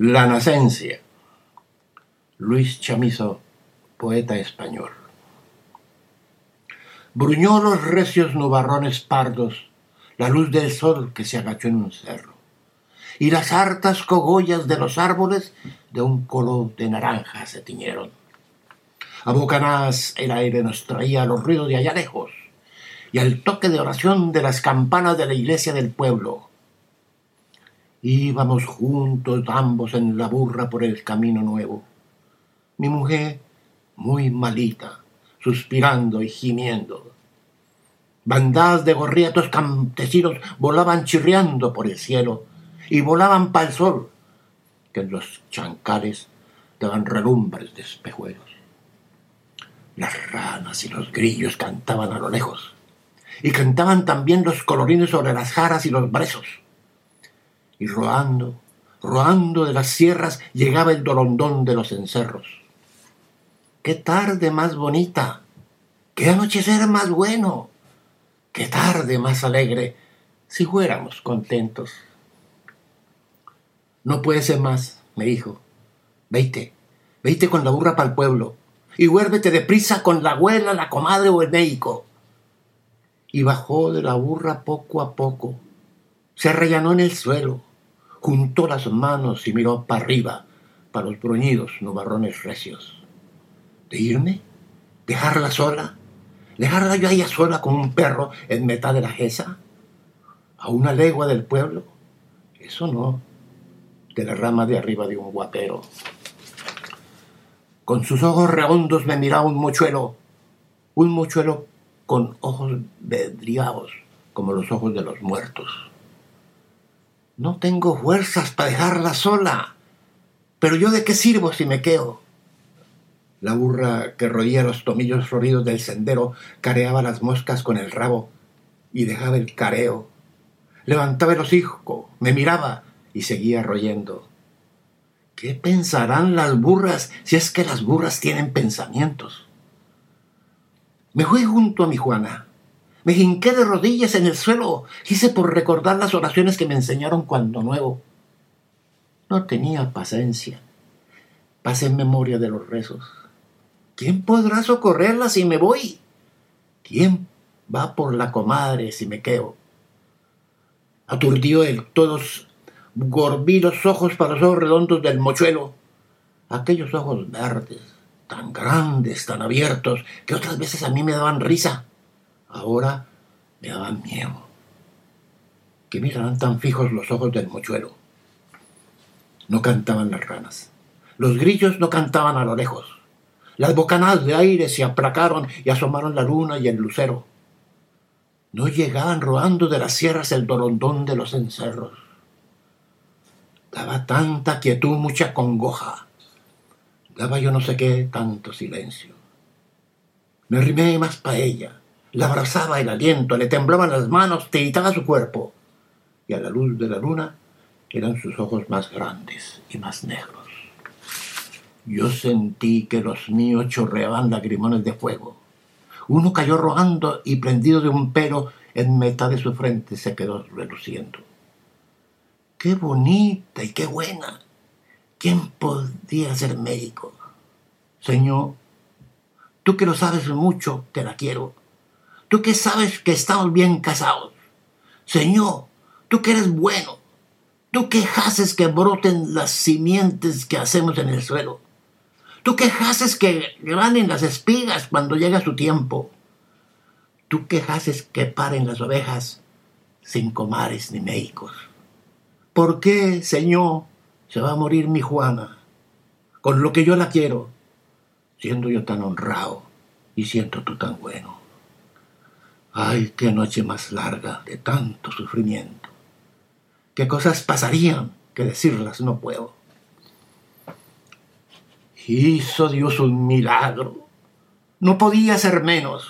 La nacencia. Luis Chamizo, poeta español. Bruñó los recios nubarrones pardos la luz del sol que se agachó en un cerro, y las hartas cogollas de los árboles de un color de naranja se tiñeron. A bocanás el aire nos traía los ruidos de allá lejos, y al toque de oración de las campanas de la iglesia del pueblo. Íbamos juntos ambos en la burra por el camino nuevo. Mi mujer muy malita, suspirando y gimiendo. Bandadas de gorrietos campesinos volaban chirriando por el cielo y volaban para el sol, que en los chancales daban relumbres de espejuelos. Las ranas y los grillos cantaban a lo lejos y cantaban también los colorines sobre las jaras y los brezos. Y roando, roando de las sierras llegaba el dolondón de los encerros. ¡Qué tarde más bonita! ¡Qué anochecer más bueno! ¡Qué tarde más alegre! Si fuéramos contentos. No puede ser más, me dijo. Veite, veite con la burra para el pueblo y vuélvete deprisa con la abuela, la comadre o el médico y bajó de la burra poco a poco. Se rellanó en el suelo, juntó las manos y miró para arriba, para los bruñidos nubarrones recios. ¿De irme? ¿Dejarla sola? ¿Dejarla yo ahí sola con un perro en mitad de la jesa? ¿A una legua del pueblo? Eso no, de la rama de arriba de un guapero. Con sus ojos redondos me miraba un mochuelo, un mochuelo con ojos vedriados como los ojos de los muertos. No tengo fuerzas para dejarla sola. Pero yo de qué sirvo si me quedo. La burra que roía los tomillos floridos del sendero careaba las moscas con el rabo y dejaba el careo. Levantaba el hocico, me miraba y seguía royendo. ¿Qué pensarán las burras si es que las burras tienen pensamientos? Me fui junto a mi Juana. Me hinqué de rodillas en el suelo. Hice por recordar las oraciones que me enseñaron cuando nuevo. No tenía paciencia. Pasé en memoria de los rezos. ¿Quién podrá socorrerla si me voy? ¿Quién va por la comadre si me quedo? Aturdió el todos gorbí los ojos para los ojos redondos del mochuelo. Aquellos ojos verdes, tan grandes, tan abiertos, que otras veces a mí me daban risa. Ahora me daban miedo. Que miraran tan fijos los ojos del mochuelo. No cantaban las ranas. Los grillos no cantaban a lo lejos. Las bocanadas de aire se aplacaron y asomaron la luna y el lucero. No llegaban rodando de las sierras el dorondón de los encerros. Daba tanta quietud, mucha congoja Daba yo no sé qué tanto silencio. Me arrimé más para ella. La abrazaba el aliento, le temblaban las manos, tiritaba su cuerpo. Y a la luz de la luna eran sus ojos más grandes y más negros. Yo sentí que los míos chorreaban lagrimones de fuego. Uno cayó rodando y prendido de un pelo en mitad de su frente se quedó reluciendo. ¡Qué bonita y qué buena! ¿Quién podía ser médico? Señor, tú que lo sabes mucho, que la quiero. Tú que sabes que estamos bien casados. Señor, tú que eres bueno. Tú que haces que broten las simientes que hacemos en el suelo. Tú que haces que granen las espigas cuando llega su tiempo. Tú que haces que paren las ovejas sin comares ni médicos. ¿Por qué, Señor, se va a morir mi Juana, con lo que yo la quiero, siendo yo tan honrado y siento tú tan bueno. Ay, qué noche más larga de tanto sufrimiento. Qué cosas pasarían que decirlas no puedo. Hizo Dios un milagro. No podía ser menos.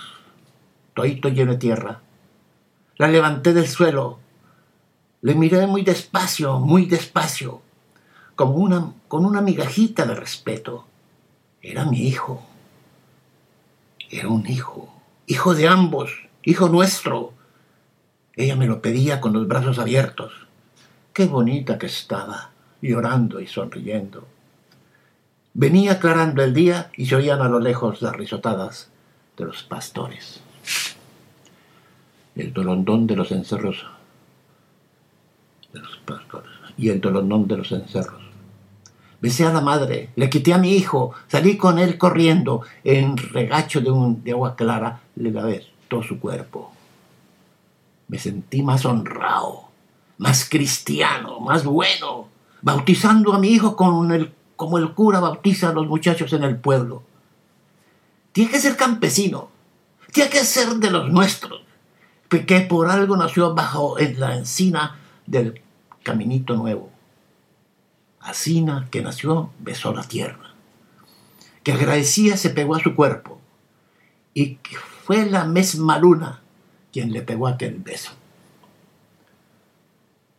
Toito lleno de tierra. La levanté del suelo. Le miré muy despacio, muy despacio una, con una migajita de respeto. Era mi hijo. Era un hijo. Hijo de ambos. Hijo nuestro. Ella me lo pedía con los brazos abiertos. Qué bonita que estaba. llorando y sonriendo. Venía aclarando el día y se oían a lo lejos las risotadas de los pastores. El dolondón de los encerros de los pastores y el dolondón de los encerros. Besé a la madre, le quité a mi hijo, salí con él corriendo, en regacho de, un, de agua clara le lavé todo su cuerpo. Me sentí más honrado, más cristiano, más bueno, bautizando a mi hijo con el, como el cura bautiza a los muchachos en el pueblo. Tiene que ser campesino, tiene que ser de los nuestros, que por algo nació bajo en la encina del caminito nuevo. Asina, que nació, besó la tierra. Que agradecía se pegó a su cuerpo. Y que fue la misma luna quien le pegó aquel beso.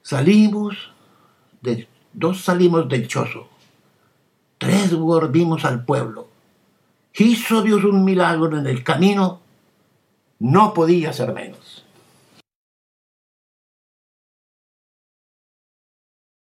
Salimos, de, dos salimos del chozo. Tres volvimos al pueblo. Hizo Dios un milagro en el camino. No podía ser menos.